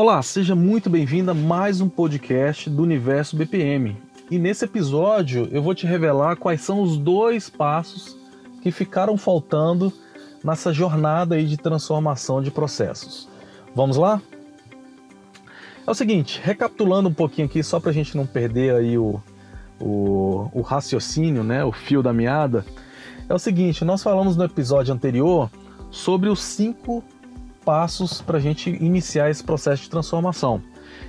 Olá, seja muito bem-vindo a mais um podcast do Universo BPM. E nesse episódio eu vou te revelar quais são os dois passos que ficaram faltando nessa jornada aí de transformação de processos. Vamos lá? É o seguinte, recapitulando um pouquinho aqui, só para a gente não perder aí o, o, o raciocínio, né, o fio da meada, é o seguinte, nós falamos no episódio anterior sobre os cinco passos para a gente iniciar esse processo de transformação.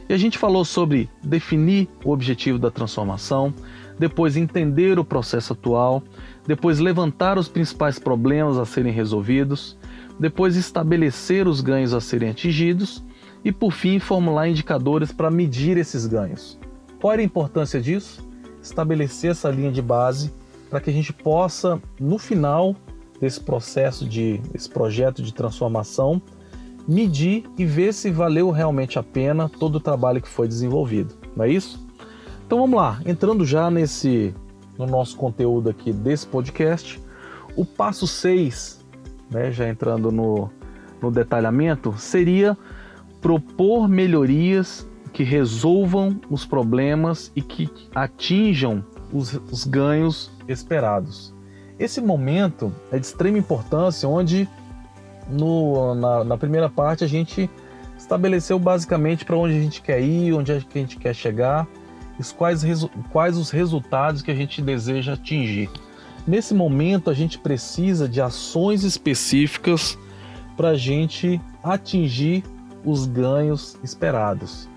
E a gente falou sobre definir o objetivo da transformação, depois entender o processo atual, depois levantar os principais problemas a serem resolvidos, depois estabelecer os ganhos a serem atingidos e, por fim, formular indicadores para medir esses ganhos. Qual era a importância disso? Estabelecer essa linha de base para que a gente possa, no final desse processo de esse projeto de transformação, medir e ver se valeu realmente a pena todo o trabalho que foi desenvolvido. Não é isso? Então vamos lá, entrando já nesse no nosso conteúdo aqui desse podcast, o passo 6, né, já entrando no, no detalhamento, seria propor melhorias que resolvam os problemas e que atinjam os, os ganhos esperados. Esse momento é de extrema importância, onde no, na, na primeira parte a gente estabeleceu basicamente para onde a gente quer ir, onde é a gente quer chegar, quais, quais os resultados que a gente deseja atingir. Nesse momento a gente precisa de ações específicas para a gente atingir os ganhos esperados.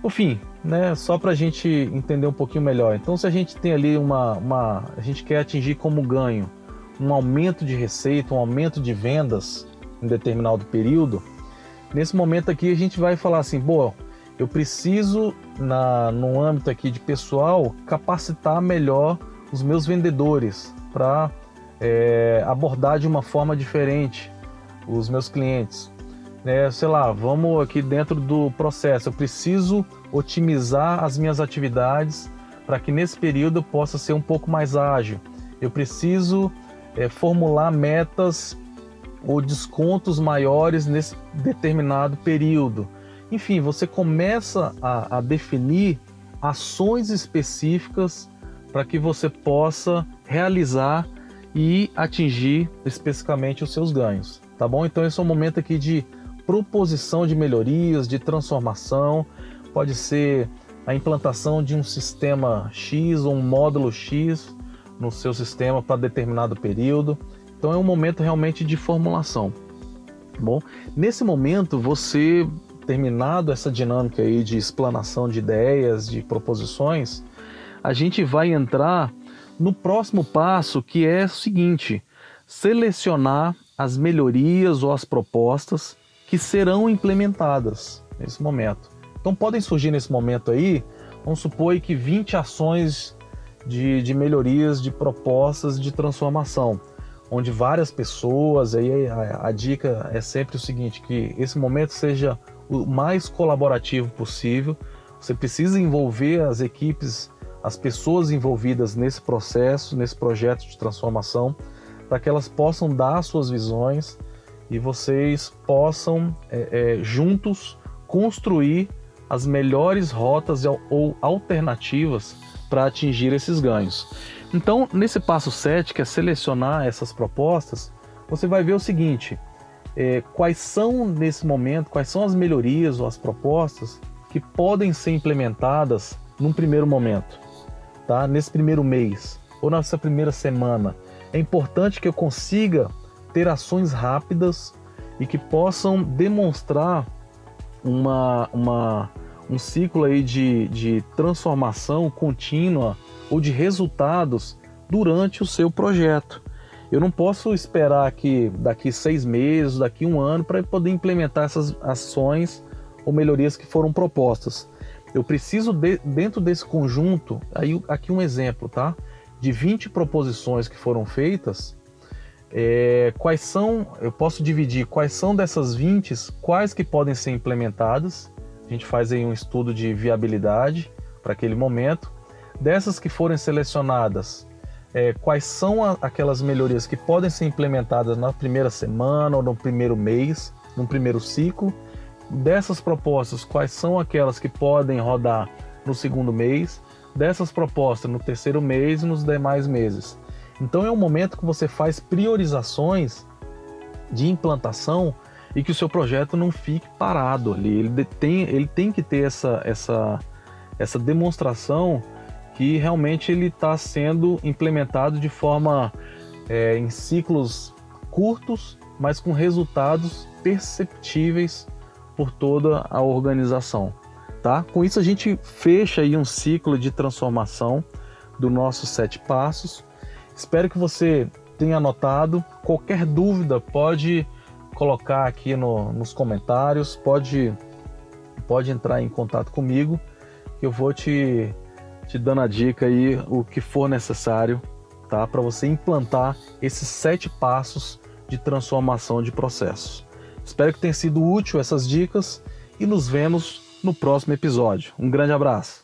Por fim, né, só para a gente entender um pouquinho melhor. Então, se a gente tem ali uma, uma, a gente quer atingir como ganho um aumento de receita, um aumento de vendas em determinado período, nesse momento aqui a gente vai falar assim, boa, eu preciso na no âmbito aqui de pessoal capacitar melhor os meus vendedores para é, abordar de uma forma diferente os meus clientes. É, sei lá, vamos aqui dentro do processo. Eu preciso otimizar as minhas atividades para que nesse período eu possa ser um pouco mais ágil. Eu preciso é, formular metas ou descontos maiores nesse determinado período. Enfim, você começa a, a definir ações específicas para que você possa realizar e atingir especificamente os seus ganhos, tá bom? Então esse é um momento aqui de proposição de melhorias, de transformação, pode ser a implantação de um sistema X ou um módulo X no seu sistema para determinado período. Então é um momento realmente de formulação. Bom, nesse momento você terminado essa dinâmica aí de explanação de ideias, de proposições, a gente vai entrar no próximo passo que é o seguinte: selecionar as melhorias ou as propostas que serão implementadas nesse momento. Então podem surgir nesse momento aí, vamos supor que 20 ações de, de melhorias, de propostas de transformação, onde várias pessoas, aí a, a dica é sempre o seguinte, que esse momento seja o mais colaborativo possível, você precisa envolver as equipes, as pessoas envolvidas nesse processo, nesse projeto de transformação, para que elas possam dar suas visões e vocês possam é, é, juntos construir as melhores rotas ou alternativas para atingir esses ganhos. Então, nesse passo 7, que é selecionar essas propostas, você vai ver o seguinte: é, quais são, nesse momento, quais são as melhorias ou as propostas que podem ser implementadas num primeiro momento, tá? nesse primeiro mês ou nessa primeira semana. É importante que eu consiga ter ações rápidas e que possam demonstrar uma, uma, um ciclo aí de, de transformação contínua ou de resultados durante o seu projeto. Eu não posso esperar que daqui seis meses, daqui um ano, para poder implementar essas ações ou melhorias que foram propostas. Eu preciso, de, dentro desse conjunto, aí aqui um exemplo, tá? De 20 proposições que foram feitas, é, quais são, eu posso dividir quais são dessas 20, quais que podem ser implementadas gente faz aí um estudo de viabilidade para aquele momento. Dessas que forem selecionadas, é, quais são a, aquelas melhorias que podem ser implementadas na primeira semana ou no primeiro mês, no primeiro ciclo, dessas propostas, quais são aquelas que podem rodar no segundo mês, dessas propostas no terceiro mês e nos demais meses. Então é um momento que você faz priorizações de implantação e que o seu projeto não fique parado ali. Ele tem, ele tem que ter essa, essa, essa demonstração que realmente ele está sendo implementado de forma é, em ciclos curtos, mas com resultados perceptíveis por toda a organização. Tá? Com isso a gente fecha aí um ciclo de transformação do nosso sete passos. Espero que você tenha anotado. Qualquer dúvida pode colocar aqui no, nos comentários, pode, pode entrar em contato comigo, que eu vou te, te dando a dica aí, o que for necessário, tá? Para você implantar esses sete passos de transformação de processos. Espero que tenha sido útil essas dicas e nos vemos no próximo episódio. Um grande abraço!